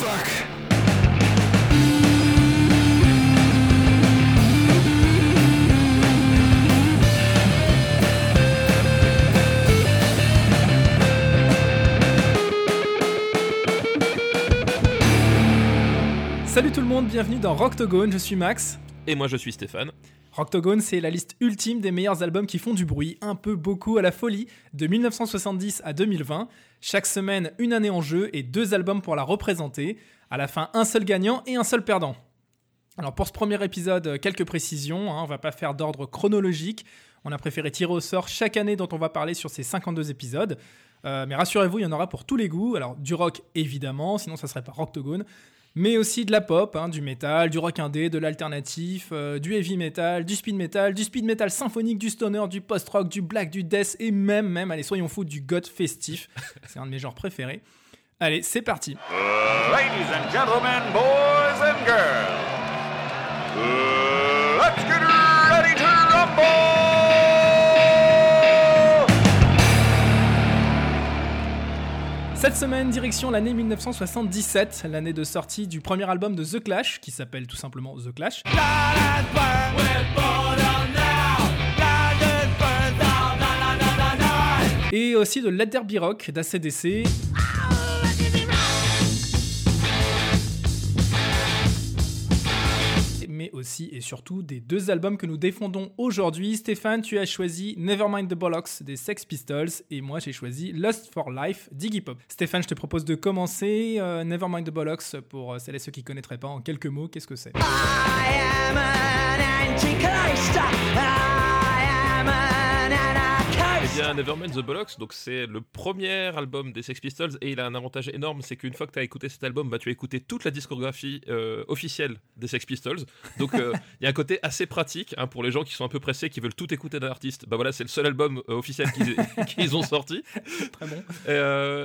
fuck. Salut tout le monde, bienvenue dans Rocktogone, je suis Max. Et moi je suis Stéphane. Rocktogone, c'est la liste ultime des meilleurs albums qui font du bruit, un peu beaucoup à la folie, de 1970 à 2020. Chaque semaine, une année en jeu et deux albums pour la représenter. À la fin, un seul gagnant et un seul perdant. Alors pour ce premier épisode, quelques précisions, hein, on va pas faire d'ordre chronologique. On a préféré tirer au sort chaque année dont on va parler sur ces 52 épisodes. Euh, mais rassurez-vous, il y en aura pour tous les goûts. Alors du rock évidemment, sinon ça serait pas Rocktogone mais aussi de la pop, hein, du métal, du rock indé, de l'alternatif, euh, du heavy metal, du speed metal, du speed metal symphonique, du stoner, du post-rock, du black, du death et même, même, allez, soyons fous, du goth festif. C'est un de mes genres préférés. Allez, c'est parti. Ladies and gentlemen, boys and girls, let's get ready to rumble! Cette semaine, direction l'année 1977, l'année de sortie du premier album de The Clash, qui s'appelle tout simplement The Clash. Et aussi de Let There Be Rock d'ACDC. Et surtout des deux albums que nous défendons aujourd'hui. Stéphane, tu as choisi Nevermind the Bollocks des Sex Pistols et moi j'ai choisi Lust for Life d'Iggy Pop. Stéphane, je te propose de commencer. Euh, Nevermind the Bollocks, pour euh, celles et ceux qui ne connaîtraient pas, en quelques mots, qu'est-ce que c'est? Eh bien, Nevermind the Bollocks, donc c'est le premier album des Sex Pistols et il a un avantage énorme, c'est qu'une fois que tu as écouté cet album, bah, tu as écouté toute la discographie euh, officielle des Sex Pistols. Donc euh, il y a un côté assez pratique hein, pour les gens qui sont un peu pressés, qui veulent tout écouter d'un artiste. Bah voilà, c'est le seul album euh, officiel qu'ils ont sorti. Très bon.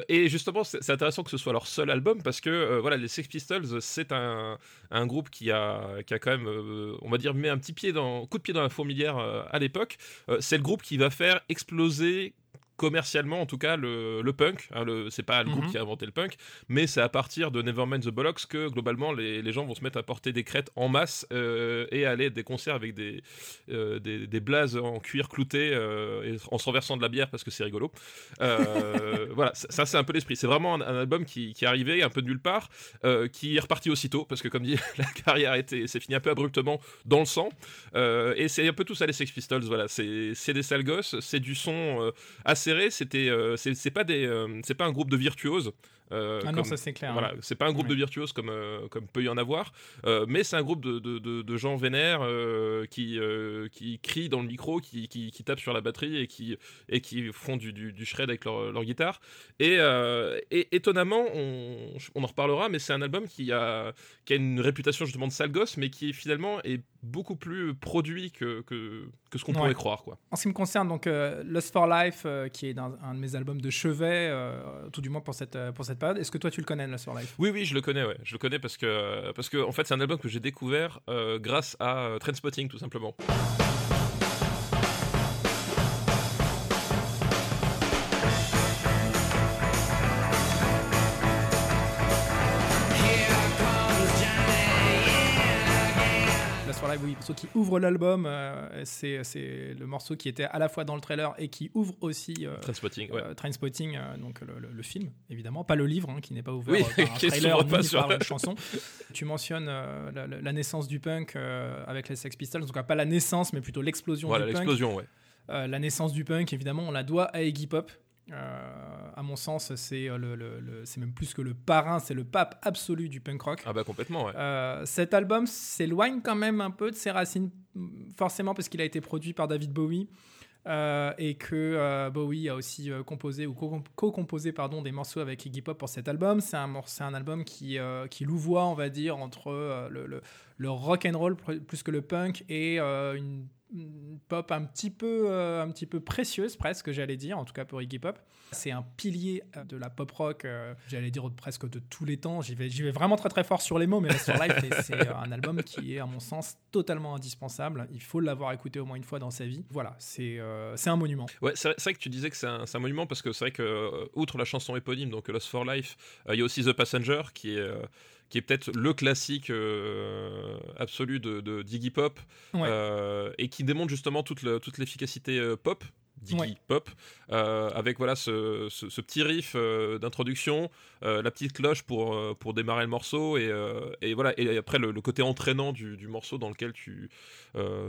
Et justement, c'est intéressant que ce soit leur seul album parce que voilà, les Sex Pistols, c'est un, un groupe qui a, qui a quand même, on va dire, mis un petit pied dans, coup de pied dans la fourmilière à l'époque. C'est le groupe qui va faire exploser oser commercialement en tout cas le, le punk hein, le, c'est pas le groupe Mhm. qui a inventé le punk mais c'est à partir de Nevermind the Bollocks que globalement les, les gens vont se mettre à porter des crêtes en masse euh, et à aller à des concerts avec des, euh, des, des blazes en cuir clouté euh, et en se renversant de la bière parce que c'est rigolo. Voilà ça, ça, c'est un peu l'esprit. C'est vraiment un, un album qui, qui est arrivé un peu de nulle part qui est reparti aussitôt parce que comme dit la carrière a été c'est fini un peu abruptement dans le sang et c'est un peu tout ça les Sex Pistols voilà. C'est des sales gosses c'est du son euh, acéré c'était euh, c'est pas des euh, c'est pas un groupe de virtuoses euh, Ah non, comme- ça c'est clair. voilà, hein. c'est pas un groupe Ouais. de virtuoses comme, euh, comme peut y en avoir, euh, mais c'est un groupe de, de, de- de gens vénères euh, qui, qui crient dans le micro, qui, qui, qui tapent sur la batterie et qui, et qui font du, du, du shred avec leur, leur guitare. Et, et étonnamment, on, on en reparlera, mais c'est un album qui a, qui a une réputation justement de sale gosse, mais qui finalement est beaucoup plus produit que, que, que ce qu'on Ouais. pourrait croire. Quoi. En ce qui me concerne, donc Lust for Life, qui est dans un de mes albums de chevet, tout du moins pour cette, pour cette Est-ce que toi tu le connais, Lust for Life? Oui, oui, je le connais, ouais. Je le connais parce que, parce que en fait, c'est un album que j'ai découvert euh, grâce à euh, Trainspotting, tout simplement. Oui, le morceau qui ouvre l'album, euh, c'est c'est le morceau qui était à la fois dans le trailer et qui ouvre aussi euh, Trainspotting, ouais. euh, Trainspotting, euh, donc le, le- le film, évidemment, pas le livre, hein, qui n'est pas ouvert Oui, par un trailer pas ni sur par une chanson. Tu mentionnes la, naissance du punk avec les Sex Pistols, en tout cas pas la naissance, mais plutôt l'explosion Voilà, du punk. l'explosion, ouais. Euh, la naissance du punk, évidemment, on la doit à Iggy Pop. Euh, à mon sens, c'est euh, le, le- le- c'est même plus que le parrain, c'est le pape absolu du punk rock. Ah bah complètement, ouais. Euh, cet album s'éloigne quand même un peu de ses racines, forcément parce qu'il a été produit par David Bowie. euh, et que Bowie a aussi composé ou co- co-composé pardon des morceaux avec Iggy Pop pour cet album. C'est un album qui qui louvoie, on va dire, entre le, le, le rock and roll plus que le punk et une pop un petit peu, euh, un petit peu précieuse presque, j'allais dire, en tout cas pour Iggy Pop. C'est un pilier euh, de la pop rock, euh, j'allais dire presque de tous les temps. J'y vais, vraiment très très fort sur les mots, mais sur Life, c'est un album qui est à mon sens totalement indispensable. Il faut l'avoir écouté au moins une fois dans sa vie. Voilà, c'est c'est un monument. Ouais, c'est vrai, que tu disais que c'est un, un, monument parce que c'est vrai que outre la chanson éponyme, donc Lost for Life, il y a aussi The Passenger qui est qui est peut-être le classique euh, absolu de, de Diggy Pop, euh, et qui démontre justement toute l'efficacité euh, pop Diggy Pop, avec voilà ce, ce, petit riff d'introduction, la petite cloche pour, pour démarrer le morceau, et, et voilà, et après le, côté entraînant du, du, morceau dans lequel tu,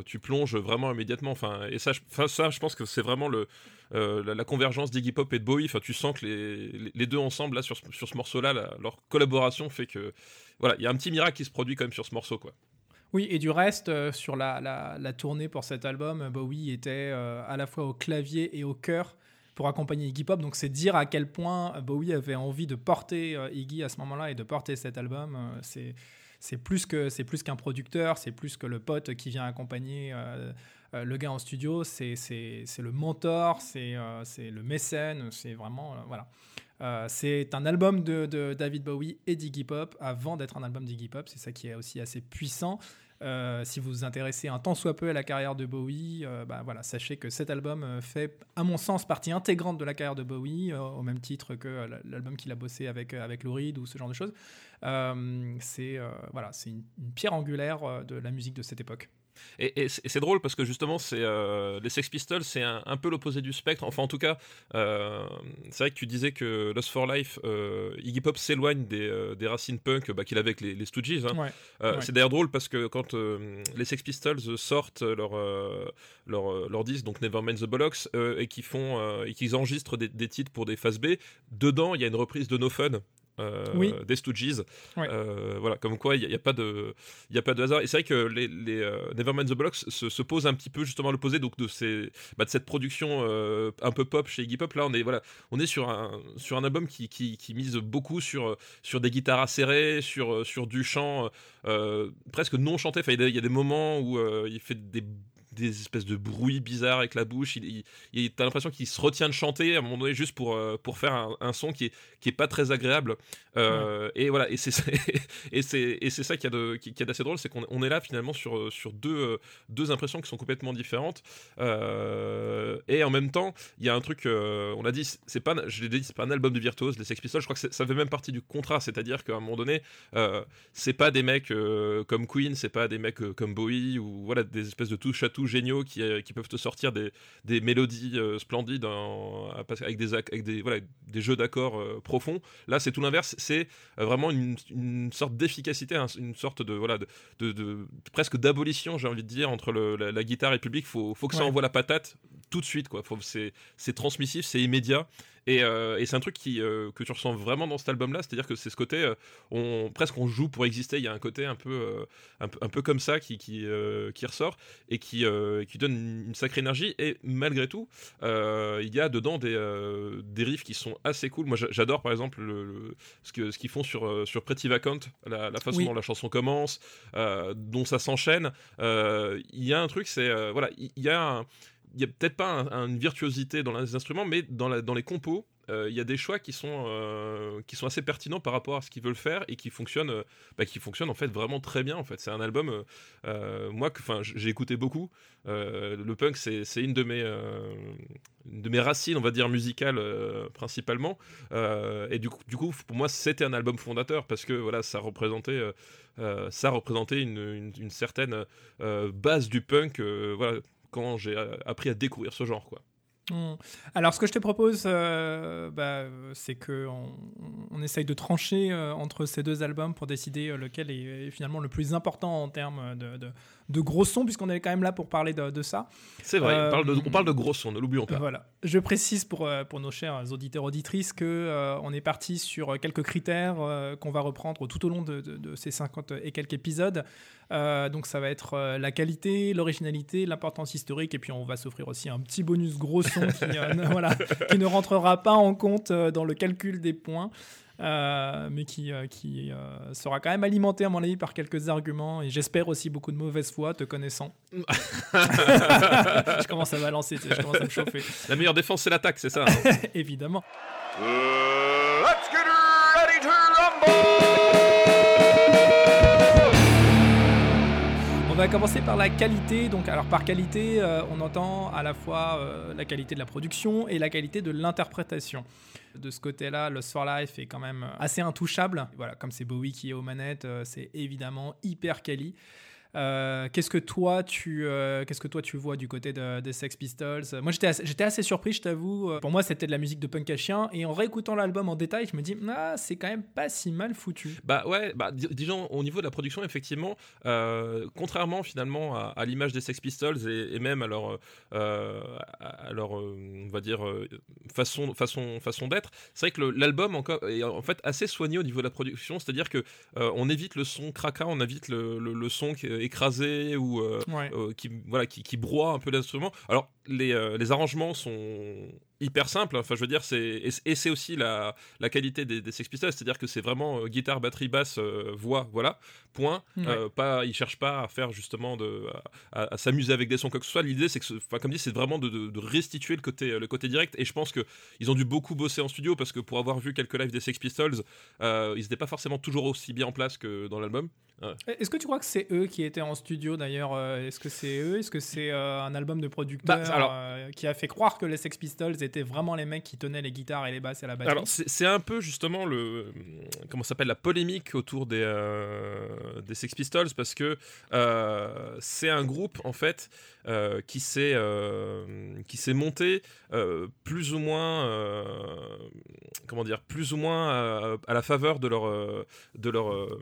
tu plonges vraiment immédiatement. Enfin, et ça, je, ça, je pense que c'est vraiment le, euh, la, convergence d'Iggy Pop et de Bowie. Enfin, tu sens que les, les, deux ensemble là sur, sur ce morceau-là, leur collaboration fait que voilà, il y a un petit miracle qui se produit quand même sur ce morceau, quoi. Oui, et du reste, euh, sur la, la, tournée pour cet album, Bowie était euh, à la fois au clavier et au chœur pour accompagner Iggy Pop. Donc c'est dire à quel point Bowie avait envie de porter Iggy à ce moment-là et de porter cet album. c'est c'est plus que c'est plus qu'un producteur, c'est plus que le pote qui vient accompagner euh, le gars en studio, c'est le mentor, euh, c'est le mécène, c'est vraiment. Euh, c'est un album de, David Bowie et d'Iggy Pop avant d'être un album d'Iggy Pop. C'est ça qui est aussi assez puissant. si vous vous intéressez un tant soit peu à la carrière de Bowie, bah, voilà, sachez que cet album fait, à mon sens, partie intégrante de la carrière de Bowie, au même titre que l'album qu'il a bossé avec, avec Lou Reed ou ce genre de choses. c'est voilà, une, une pierre angulaire de la musique de cette époque. Et, c'est drôle parce que justement, c'est euh, les Sex Pistols, c'est un, peu l'opposé du spectre. Enfin, en tout cas, euh, c'est vrai que tu disais que Lost for Life, euh, Iggy Pop s'éloigne des, racines punk bah, qu'il avait avec les, les Stooges. Hein. C'est d'ailleurs drôle parce que quand les Sex Pistols sortent leur, leur, leur disque, donc Nevermind the Bollocks, et qu'ils font et qu'ils enregistrent des, des, titres pour des phases B, dedans, il y a une reprise de No Fun euh, des Stooges. Euh, voilà, comme quoi il n'y a, pas de, il a pas de hasard. Et c'est vrai que les, les euh, Nevermind the Bollocks se, se posent un petit peu justement à l'opposé donc de ces, bah, de cette production un peu pop chez Iggy Pop. Là, on est voilà, on est sur un sur un album qui, qui, qui mise beaucoup sur sur des guitares acérées, sur sur du chant presque non chanté. Enfin, il y, a des moments où il fait des des espèces de bruits bizarres avec la bouche. Il, il, t'as l'impression qu'il se retient de chanter à un moment donné juste pour, euh, pour faire un, son qui est, qui est pas très agréable. Euh, et voilà, et c'est et c'est et c'est ça qui a de qui, a d'assez drôle, c'est qu'on on est là finalement sur sur deux euh, deux impressions qui sont complètement différentes. et en même temps, il y a un truc, on a dit, c'est pas, je l'ai dit, c'est pas un album de virtuose, les Sex Pistols. Je crois que ça fait même partie du contrat, c'est-à-dire qu'à un moment donné, c'est pas des mecs comme Queen, c'est pas des mecs comme Bowie ou voilà des espèces de touche à tout géniaux qui, euh, qui peuvent te sortir des, des mélodies euh, splendides avec, des, avec des, voilà, des jeux d'accords euh, profonds. Là, c'est tout l'inverse. C'est vraiment une, une sorte d'efficacité, une sorte de, voilà, de, de, presque d'abolition, j'ai envie de dire, entre le, la, guitare et le public. Il faut, faut que ça envoie la patate tout de suite. C'est transmissif, c'est immédiat. Euh, et, c'est un truc qui, euh, que tu ressens vraiment dans cet album-là, c'est-à-dire que c'est ce côté, euh, on, presque on joue pour exister, il y a un côté un peu, un, peu comme ça qui, qui, qui ressort et qui, qui donne une, sacrée énergie. Et malgré tout, il y a dedans des, des riffs qui sont assez cool. Moi j'adore par exemple le, ce qu'ils ce qu'ils font sur, sur Pretty Vacant, la, façon dont la chanson commence, dont ça s'enchaîne. Il y a un truc, c'est, voilà, il y a un il y a peut-être pas une virtuosité dans les instruments, mais dans, les compos, euh, il y a des choix qui sont, euh, qui sont assez pertinents par rapport à ce qu'ils veulent faire et qui fonctionnent, euh, bah, qui fonctionnent en fait vraiment très bien. En fait, c'est un album, moi, que j'ai écouté beaucoup. le punk, c'est une de mes, racines, on va dire musicales principalement. et du coup, pour moi, c'était un album fondateur parce que ça représentait, une, certaine base du punk. Quand j'ai appris à découvrir ce genre. Hmm. Alors, ce que je te propose, euh, bah, c'est que on, essaye de trancher euh, entre ces deux albums pour décider euh, lequel est, finalement le plus important en termes de gros sons, puisqu'on est quand même là pour parler de, ça. C'est vrai, on, parle de, on, parle de, gros sons, ne l'oublions pas. Voilà. Je précise pour, pour nos chers auditeurs auditrices que on est parti sur quelques critères qu'on va reprendre tout au long de, ces 50 et quelques épisodes. donc ça va être la qualité, l'originalité, l'importance historique, et puis on va s'offrir aussi un petit bonus gros son qui, voilà, qui ne rentrera pas en compte dans le calcul des points. Euh, mais qui, euh, qui euh, sera quand même alimenté à mon avis par quelques arguments et j'espère aussi beaucoup de mauvaise foi, te connaissant. je commence à balancer, je commence à me chauffer. La meilleure défense, c'est l'attaque, c'est ça. hein. Évidemment. Va commencer par la qualité. Donc, alors par qualité, euh, on entend à la fois euh, la qualité de la production et la qualité de l'interprétation. De ce côté-là, Lost for Life est quand même assez intouchable. Voilà, comme c'est Bowie qui est aux manettes, euh, c'est évidemment hyper quali. Euh, qu'est-ce que toi tu euh, qu'est-ce que toi tu vois du côté de- des Sex Pistols? Moi j'étais assez, j'étais assez surpris, je t'avoue. Pour moi c'était de la musique de punk à chien et en réécoutant l'album en détail, je me dis ah c'est quand même pas si mal foutu. Bah ouais, bah, di- disons au niveau de la production, effectivement, euh, contrairement finalement à, l'image des Sex Pistols et, même à leur, à leur on va dire, façon, façon, façon d'être, c'est vrai que l'album est en fait assez soigné au niveau de la production, c'est-à-dire que on évite le son cracra, on évite le, le- le son qui est écrasé ou euh, Ouais. euh, qui voilà qui, qui broie un peu l'instrument. Alors les, euh, les arrangements sont hyper simples. Enfin, je veux dire, c'est et, c'est aussi la, la qualité des, des Sex Pistols, c'est-à-dire que c'est vraiment euh, guitare, batterie, basse, euh, voix, voilà. Point. Ouais. Euh, pas, ils cherchent pas à faire justement de à, à- à s'amuser avec des sons quoi que ce soit. L'idée, c'est que, enfin, comme dit, c'est vraiment de, de- de restituer le côté le côté direct. Et je pense que ils ont dû beaucoup bosser en studio parce que pour avoir vu quelques lives des Sex Pistols, ils n'étaient pas forcément toujours aussi bien en place que dans l'album. Est-ce que tu crois que c'est eux qui étaient en studio d'ailleurs euh, Est-ce que c'est eux? Est-ce que c'est euh, un album de producteur Bah, alors- euh, qui a fait croire que les Sex Pistols étaient vraiment les mecs qui tenaient les guitares et les basses et la batterie? Alors c'est un peu justement le comment s'appelle la polémique autour des euh, des Sex Pistols parce que euh, c'est un groupe en fait euh, qui s'est euh, qui s'est monté euh, plus ou moins euh, comment dire plus ou moins à, à la faveur de leur euh, de leur euh,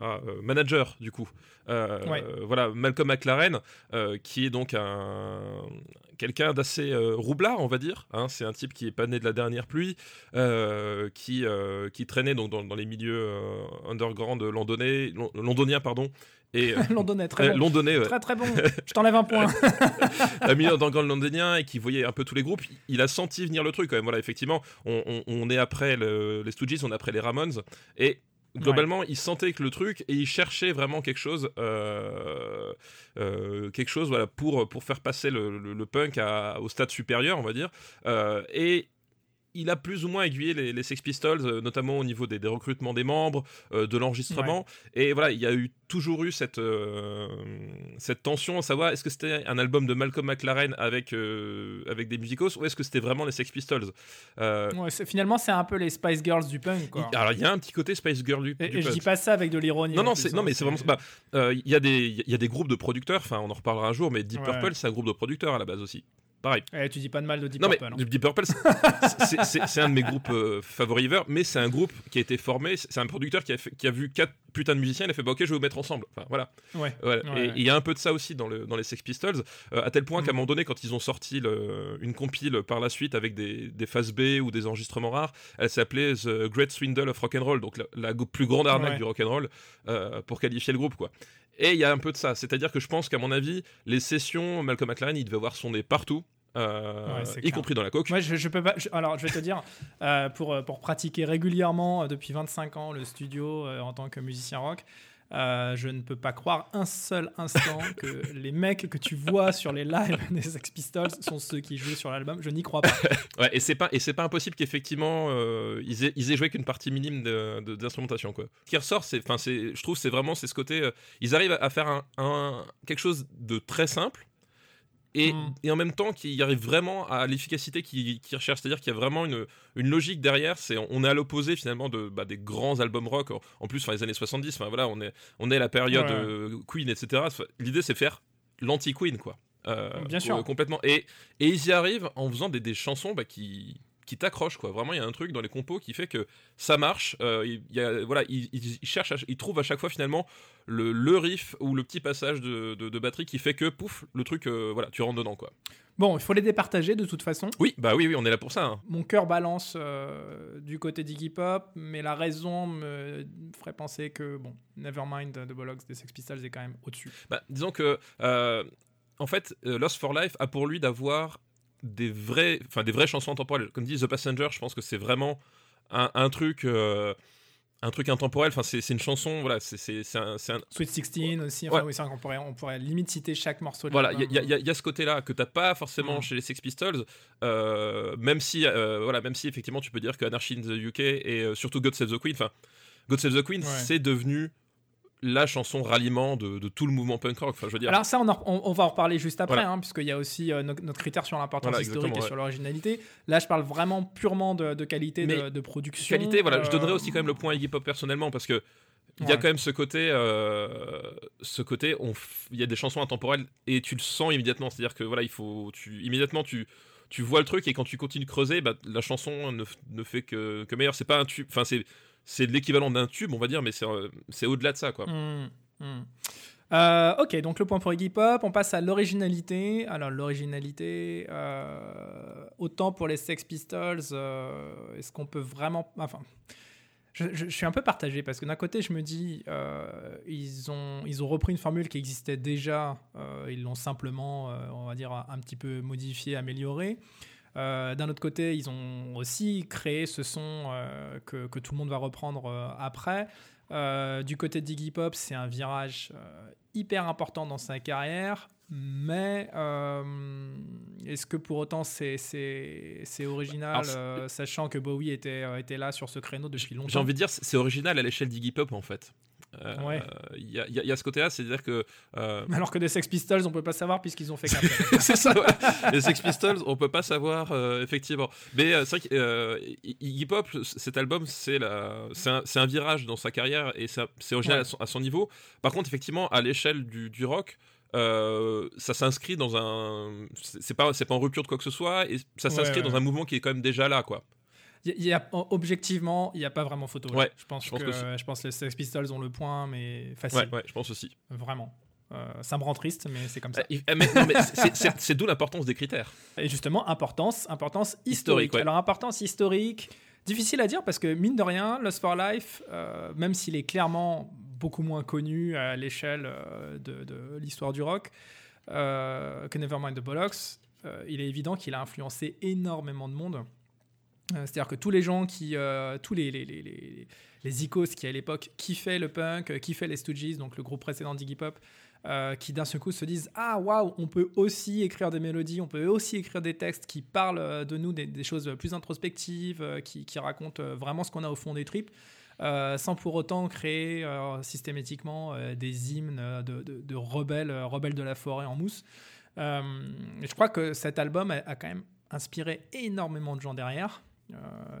ah, euh, manager du coup Euh, Ouais. voilà Malcolm McLaren euh, qui est donc un quelqu'un d'assez euh, roublard on va dire hein. c'est un type qui est pas né de la dernière pluie euh, qui, euh, qui traînait donc dans, dans les milieux euh, underground londonais, londoniens pardon et euh, Londonais, très euh, bon. londonais ouais, Très très bon. Je t'enlève un point. un milieu underground londonien et qui voyait un peu tous les groupes il a senti venir le truc quand même voilà effectivement on, on- on est après le- les Stooges on est après les Ramones et globalement il sentait que le truc et il cherchait vraiment quelque chose euh, euh, quelque chose voilà pour pour faire passer le, le- le punk à- au stade supérieur on va dire Euh, et il a plus ou moins aiguillé les, les Sex Pistols, euh, notamment au niveau des, des recrutements des membres, euh, de l'enregistrement. Et voilà, il y a eu toujours eu cette, euh, cette tension à savoir est-ce que c'était un album de Malcolm McLaren avec, avec des musicos ou est-ce que c'était vraiment les Sex Pistols Ouais, finalement, c'est un peu les Spice Girls du punk. Quoi. Alors il y a un petit côté Spice Girl du, Et, du et je punk. dis pas ça avec de l'ironie. Non, non, hein, non, mais c'est vraiment. bah, Il y, a des- il y a des groupes de producteurs, enfin, on en reparlera un jour, mais Deep Ouais. Purple, c'est un groupe de producteurs à la base aussi. Pareil. Eh, tu dis pas de mal de Deep non, Purple. mais hein. Deep Purple, c'est- un de mes groupes euh, favoris mais c'est un groupe qui a été formé. C'est un producteur qui a, fait- qui a vu quatre putains de musiciens, il a fait bah, ok, je vais vous mettre ensemble. Enfin, voilà. Ouais. Voilà. Ouais, et ouais. il y a un peu de ça aussi dans, le, dans les Sex Pistols, euh, à tel point qu'à un Mhm. moment donné, quand ils ont sorti le- une compile par la suite avec des, des phases B ou des enregistrements rares, elle s'appelait The Great Swindle of Rock'n'Roll, donc la, plus grande arnaque du rock'n'roll, euh, pour qualifier le groupe, quoi. Et il y a un peu de ça, c'est-à-dire que je pense qu'à mon avis, les sessions, Malcolm McLaren, il devait avoir son nez partout, euh, Ouais, y clair. compris dans la coque. Moi, je, je peux pas. je- alors, je vais te dire, euh, pour, euh, pour pratiquer régulièrement depuis 25 ans le studio euh, en tant que musicien rock, euh, je ne peux pas croire un seul instant que les mecs que tu vois sur les lives des Sex Pistols sont ceux qui jouent sur l'album. Je n'y crois pas. Ouais, et c'est pas et c'est pas impossible qu'effectivement euh, ils, aient, ils aient joué qu'une partie minime d'instrumentation quoi. Ce qui ressort, c'est enfin c'est je trouve c'est vraiment c'est ce côté euh, ils arrivent à faire un, un- quelque chose de très simple. Et, Mm. et en même temps, qu'ils arrivent vraiment à l'efficacité qu'ils qu'ils recherchent, c'est-à-dire qu'il y a vraiment une, une logique derrière. C'est on est à l'opposé finalement de bah, des grands albums rock. En- plus, enfin les années 70, enfin voilà, on est on est à la période Ouais. euh, Queen, etc. L'idée c'est faire l'anti-Queen quoi. Euh, Bien euh, sûr. complètement. Et, et ils y arrivent en faisant des, des chansons bah, qui qui t'accrochent quoi. Vraiment, il y a un truc dans les compos qui fait que ça marche. Euh, il y a, voilà, ils, ils- ils cherchent, à- ils trouvent à chaque fois finalement le, le riff ou le petit passage de, de- de batterie qui fait que pouf, le truc, euh, voilà, tu rentres dedans quoi. Bon, il faut les départager de toute façon. Oui, bah oui, oui, on est là pour ça. hein. Mon cœur balance euh, du côté d'Iggy Pop, mais la raison me ferait penser que, bon, Nevermind de Bollocks des Sex Pistols est quand même au-dessus. Bah, disons que, euh, en fait, Lost for Life a pour lui d'avoir des vraies, enfin des vraies chansons temporelles. Comme dit The Passenger, je pense que c'est vraiment un, un truc. euh, un truc intemporel, enfin c'est une chanson, voilà, c'est- un, un- Sweet 16 aussi. Enfin, Ouais. oui, c'est vrai qu'on pourrait, on pourrait limite citer chaque morceau. de Voilà, il y, y il y a ce côté-là que t'as pas forcément Mm. chez les Sex Pistols, euh, même si, euh, voilà, même si effectivement tu peux dire que Anarchy in the UK et euh, surtout God Save the Queen, enfin, God Save the Queen, Ouais. c'est devenu la chanson ralliement de, de tout le mouvement punk rock. Enfin, je veux dire, Alors ça, on, en- on- on va en reparler juste après, Voilà. hein, puisqu'il y a aussi euh, no- notre critère sur l'importance Voilà, historique et sur l'originalité. Là, je parle vraiment purement de, de qualité de, de production. qualité, voilà, je donnerais euh, aussi quand même le point à Iggy Pop personnellement parce que il y a quand même ce côté, euh, ce côté, f- il y a des chansons intemporelles et tu le sens immédiatement, c'est-à-dire que voilà, il faut, tu, immédiatement tu, tu vois le truc et quand tu continues de creuser, bah, la chanson ne fait que, que meilleur. C'est pas un tube, enfin c'est, c'est l'équivalent d'un tube, on va dire, mais c'est, euh, au-delà de ça, quoi. Hmm, hmm. Euh, ok, donc le point pour Iggy Pop. On passe à l'originalité. Alors l'originalité, euh, autant pour les Sex Pistols, est-ce qu'on peut vraiment, enfin. Je, je- suis un peu partagé parce que d'un côté, je me dis, ils, ont, ils ont repris une formule qui existait déjà, ils l'ont simplement, on va dire, un, un petit peu modifié, amélioré. Euh, d'un autre côté, ils ont aussi créé ce son euh, que, que tout le monde va reprendre euh, après. Du côté d'Iggy Pop, c'est un virage hyper important dans sa carrière, mais est-ce que pour autant c'est, original, Alors, sachant que Bowie était, était là sur ce créneau depuis longtemps? J'ai envie de dire, c'est c'est original à l'échelle d'Iggy Pop en fait. Euh, Ouais. Il y, a, y y ce côté-là, c'est-à-dire que euh, Alors que des Sex Pistols, on peut pas savoir puisqu'ils ont fait c'est ça, ouais. Les Sex Pistols, on peut pas savoir, euh, effectivement. Mais euh, c'est vrai que Iggy Pop, cet album, c'est la- c'est un, virage dans sa carrière et c'est original Ouais. à, son, à son niveau. Par contre, effectivement, à l'échelle du, du rock, ça s'inscrit dans un. C'est pas, c'est pas en rupture de quoi que ce soit et ça s'inscrit dans un mouvement qui est quand même déjà là, quoi. Y a- objectivement, il n'y a pas vraiment photo. Ouais, je pense, je pense que, je pense les Sex Pistols ont le point, mais facile, Ouais, ouais, je pense aussi. vraiment. Euh, ça me rend triste, mais c'est comme ça. Euh, mais c'est- d'où l'importance des critères. Et justement, importance, importance historique. Historique, ouais. Alors, importance historique, difficile à dire parce que, mine de rien, Lost for Life, euh, même s'il est clairement beaucoup moins connu à l'échelle euh, de, de l'histoire du rock euh, que Nevermind the Bollocks, euh, il est évident qu'il a influencé énormément de monde. Euh, C'est-à-dire que tous les gens qui, euh, tous les, les, les, les, les icos qui à l'époque kiffaient le punk, euh, kiffaient les Stooges, donc le groupe précédent d'Iggy Pop, qui d'un seul coup se disent Ah waouh, on peut aussi écrire des mélodies, on peut aussi écrire des textes qui parlent de nous, des, choses plus introspectives, qui, qui racontent vraiment ce qu'on a au fond des tripes, sans pour autant créer systématiquement des hymnes de, de- rebelles, rebelles de la forêt en mousse. Je crois que cet album a, a quand même inspiré énormément de gens derrière. Euh,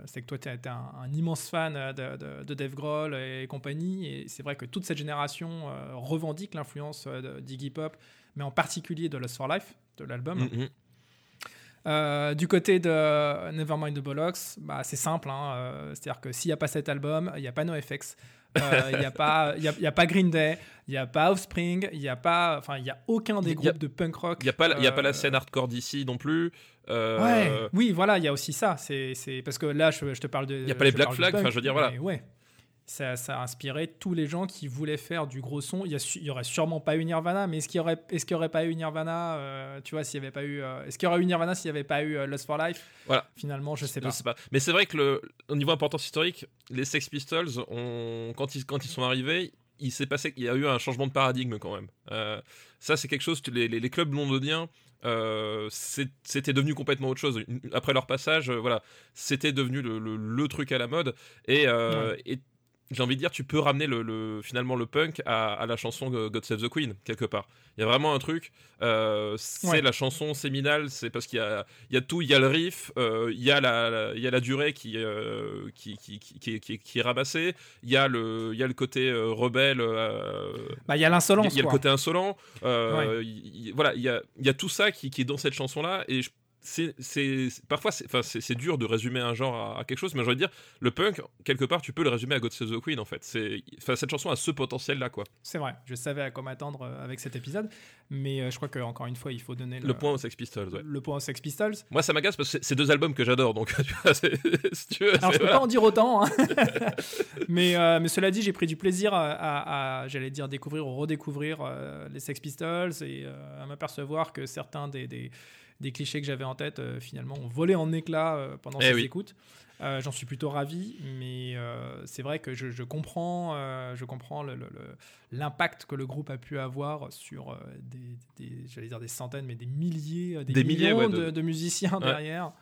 c'est que toi, tu es un, un immense fan euh, de, de, de Dave Grohl et compagnie, et c'est vrai que toute cette génération euh, revendique l'influence d'Iggy Pop, mais en particulier de Lost for Life, de l'album. Mhm. Euh, du côté de Nevermind the Bollocks, bah, c'est simple. hein, euh, C'est-à-dire que s'il n'y a pas cet album, il n'y a pas NoFX. Euh, Il n'y a, pas- y a, y a pas Green Day, il n'y a pas Offspring, il n'y a pas, enfin, il y a aucun des a- groupes de punk rock. Il n'y a, pas y a pas la euh, scène hardcore d'ici non plus. Euh, Ouais, oui, voilà, il y a aussi ça. C'est, parce que là, je, je te parle de. Il y a pas les Black parle du Flag, punk, enfin, je veux dire, voilà. Ouais. Ça, ça a inspiré tous les gens qui voulaient faire du gros son. Il y, a su- il y aurait sûrement pas eu Nirvana, mais est-ce qu'il y aurait, est-ce qu'il y aurait pas eu Nirvana euh, Tu vois, s'il y avait pas eu, euh, est-ce qu'il y aurait eu Nirvana s'il n'y avait pas eu euh, Lost for Life? Voilà. Finalement, je sais Je pas. sais pas. Mais c'est vrai que le, au niveau importance historique, les Sex Pistols, ont, quand, ils, quand ils sont arrivés, il s'est passé qu'il y a eu un changement de paradigme quand même. Euh, ça, c'est quelque chose, que les, les- les clubs londoniens, euh, c'était devenu complètement autre chose. Après leur passage, euh, voilà, c'était devenu le, le- le truc à la mode. Et, et j'ai envie de dire, tu peux ramener le, le- finalement le punk à, à la chanson God Save the Queen, quelque part. Il y a vraiment un truc, euh, c'est Ouais. la chanson séminale, c'est parce qu'il y a, il y a tout, il y a le riff, euh, il y, a la- la- il y a la durée qui, euh, qui, qui, qui, qui est- ramassée, il y a le, il y a le côté euh, rebelle, euh, Bah, il y a l'insolence. il y a le côté insolent, euh, il- il- voilà, il y a, il y a tout ça qui, qui est dans cette chanson-là, et je- c'est, parfois c'est, dur de résumer un genre à, à quelque chose, mais je veux dire, le punk, quelque part, tu peux le résumer à God Save the Queen, en fait. C'est, cette chanson a ce potentiel-là, quoi. C'est vrai. Je savais à quoi m'attendre euh, avec cet épisode, mais euh, je crois que encore une fois, il faut donner le, Le point aux Sex Pistols, ouais. le point aux Sex Pistols. Moi, ça m'agace parce que c'est, deux albums que j'adore, donc, tu vois, c'est- si tu veux, Alors, je peux pas en dire autant, hein. mais, euh, mais cela dit, j'ai pris du plaisir à, à- à, j'allais dire, découvrir ou redécouvrir euh, les Sex Pistols et à m'apercevoir que certains des, des, des clichés que j'avais en tête, euh, finalement, ont volé en éclats euh, pendant Eh ces oui. écoutes. Euh, J'en suis plutôt ravi, mais c'est vrai que je, je comprends, je comprends l'impact que le groupe a pu avoir sur des, des- j'allais dire des centaines, mais des milliers, des, Des milliers, millions ouais, de, de- de musiciens Ouais. derrière.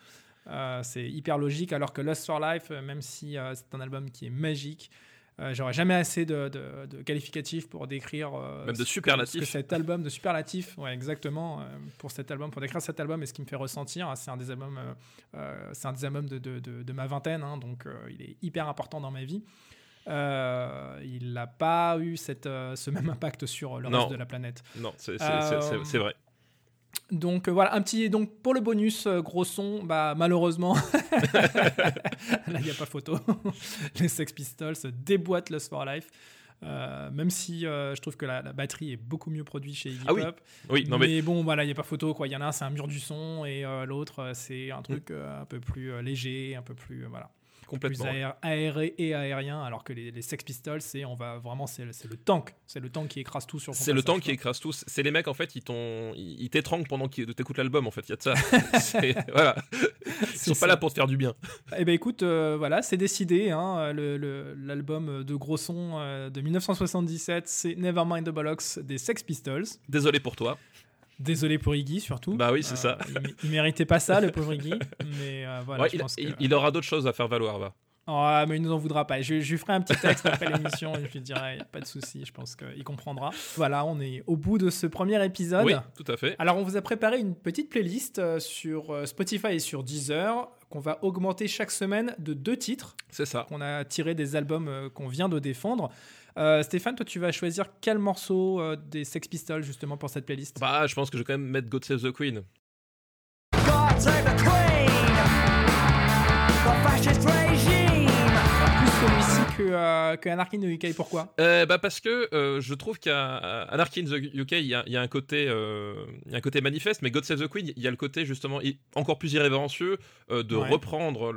Euh, c'est hyper logique, alors que Lost for Life, même si euh, c'est un album qui est magique, j'aurais jamais assez de, de- de qualificatifs pour décrire euh, Même de ce que- superlatifs. ce que cet album de superlatifs, ouais, exactement, euh, pour cet album, pour décrire cet album et ce qui me fait ressentir. hein, c'est un des albums, euh, euh, c'est un des albums de, ma vingtaine, hein, donc euh, il est hyper important dans ma vie. Euh, il n'a pas eu cette, euh, ce même impact sur le Non. reste de la planète. Non, Euh, c'est vrai. Donc euh, voilà, un petit donc pour le bonus euh, gros son, bah malheureusement là il n'y a pas photo. Les Sex Pistols déboîtent Lost for Life. Euh, même si je trouve que la, la batterie est beaucoup mieux produite chez Iggy Ah oui, Pop. Oui, non mais mais, bon, voilà, il n'y a pas photo. quoi. Il y en a un, c'est un mur du son, et l'autre, c'est un truc un peu plus léger, un peu plus, voilà, plus complètement. aé- aéré et aérien. Alors que les, les Sex Pistols, c'est on va vraiment, c'est le- tank, c'est le tank qui écrase tout sur. son C'est le temps qui écrase tout. C'est les mecs en fait, ils t'ont, ils t'étranglent pendant que t'écoutes l'album en fait. Il y a de ça. Voilà, ils sont ça. pas là pour te faire du bien. Eh ben écoute, euh, voilà, c'est décidé. hein, le- le- L'album de gros son euh, de 1977, c'est Nevermind the Bollocks des Sex Pistols. Désolé pour toi. Désolé pour Iggy surtout. Bah oui, c'est ça. Il, il méritait pas ça, le pauvre Iggy. Mais euh, voilà, Ouais, je il, pense que... il- il aura d'autres choses à faire valoir. Va. Ah, mais il nous en voudra pas. Je, je lui ferai un petit texte après l'émission et je lui dirai, pas de souci, je pense qu'il comprendra. Voilà, on est au bout de ce premier épisode. Oui, tout à fait. Alors, on vous a préparé une petite playlist euh, sur euh, Spotify et sur Deezer qu'on va augmenter chaque semaine de deux titres C'est ça. qu'on a tirés des albums euh, qu'on vient de défendre. Euh, Stéphane, toi, tu vas choisir quel morceau euh, des Sex Pistols justement pour cette playlist? Bah, je pense que je vais quand même mettre God Save the Queen. God save the Queen, the fascist. Celui-ci que, euh, que Anarchy in the UK, pourquoi? Euh, bah parce que euh, je trouve qu'à à Anarchy in the UK, il y a, il y a un côté, euh, y a un côté manifeste, mais God Save the Queen, il y a le côté justement encore plus irrévérencieux euh, de Ouais. reprendre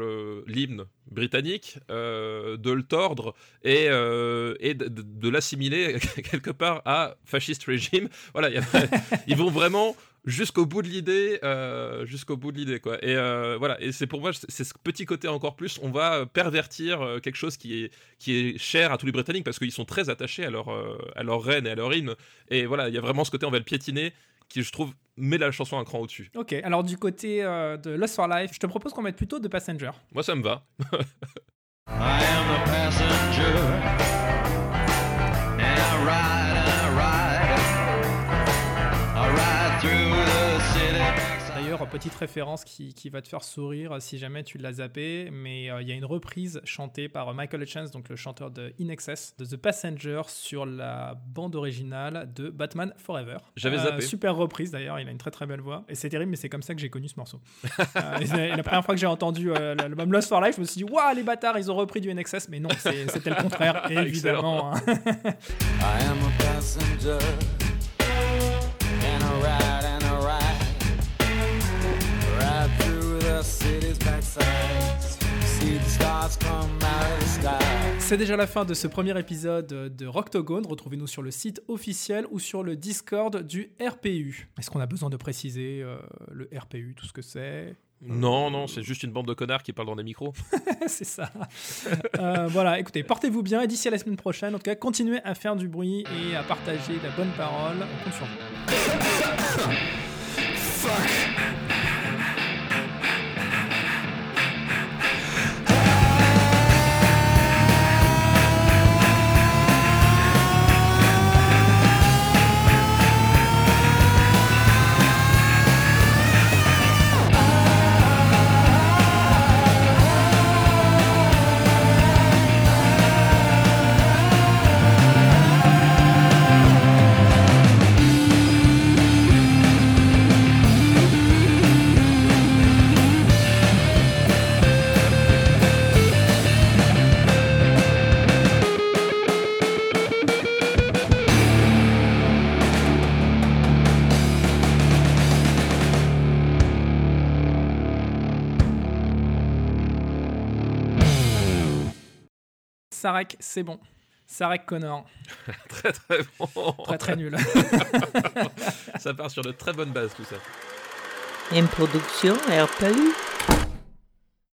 l'hymne britannique, euh, de le tordre et, euh, et de, de- de l'assimiler quelque part à fasciste régime. Voilà, il y a- ils vont vraiment jusqu'au bout de l'idée, euh, jusqu'au bout de l'idée quoi. Et euh, voilà, et c'est pour moi c'est ce petit côté encore plus, on va pervertir euh, quelque chose qui est qui est cher à tous les Britanniques parce qu'ils sont très attachés à leur euh, à leur reine et à leur hymne. Et voilà, il y a vraiment ce côté on va le piétiner qui je trouve met la chanson un cran au-dessus. Ok, alors du côté euh, de Lost for Life, je te propose qu'on mette plutôt de Passenger. Moi ça me va. I am a passenger, and I ride, petite référence qui, qui va te faire sourire si jamais tu l'as zappé, mais euh, il y a une reprise chantée par Michael Hutchence, donc le chanteur de In Excess, de The Passenger sur la bande originale de Batman Forever. Euh, J'avais zappé. Super reprise d'ailleurs, il a une très très belle voix. Et c'est terrible, mais c'est comme ça que j'ai connu ce morceau. Euh, et la première fois que j'ai entendu euh, l'album Lost for Life, je me suis dit, waouh, les bâtards, ils ont repris du In Excess, mais non, c'était le contraire, évidemment. hein. I am a passenger, C'est déjà la fin de ce premier épisode de Rocktogone. Retrouvez-nous sur le site officiel ou sur le Discord du RPU. Est-ce qu'on a besoin de préciser euh, le RPU, tout ce que c'est? Non non, c'est juste une bande de connards qui parlent dans des micros. C'est ça. Euh, voilà, écoutez, portez-vous bien et d'ici à la semaine prochaine, en tout cas, continuez à faire du bruit et à partager la bonne parole. On compte sur vous. Sarek, c'est bon. Sarek Connor, très très bon. très très nul. ça part sur de très bonnes bases tout ça. Une production RPU.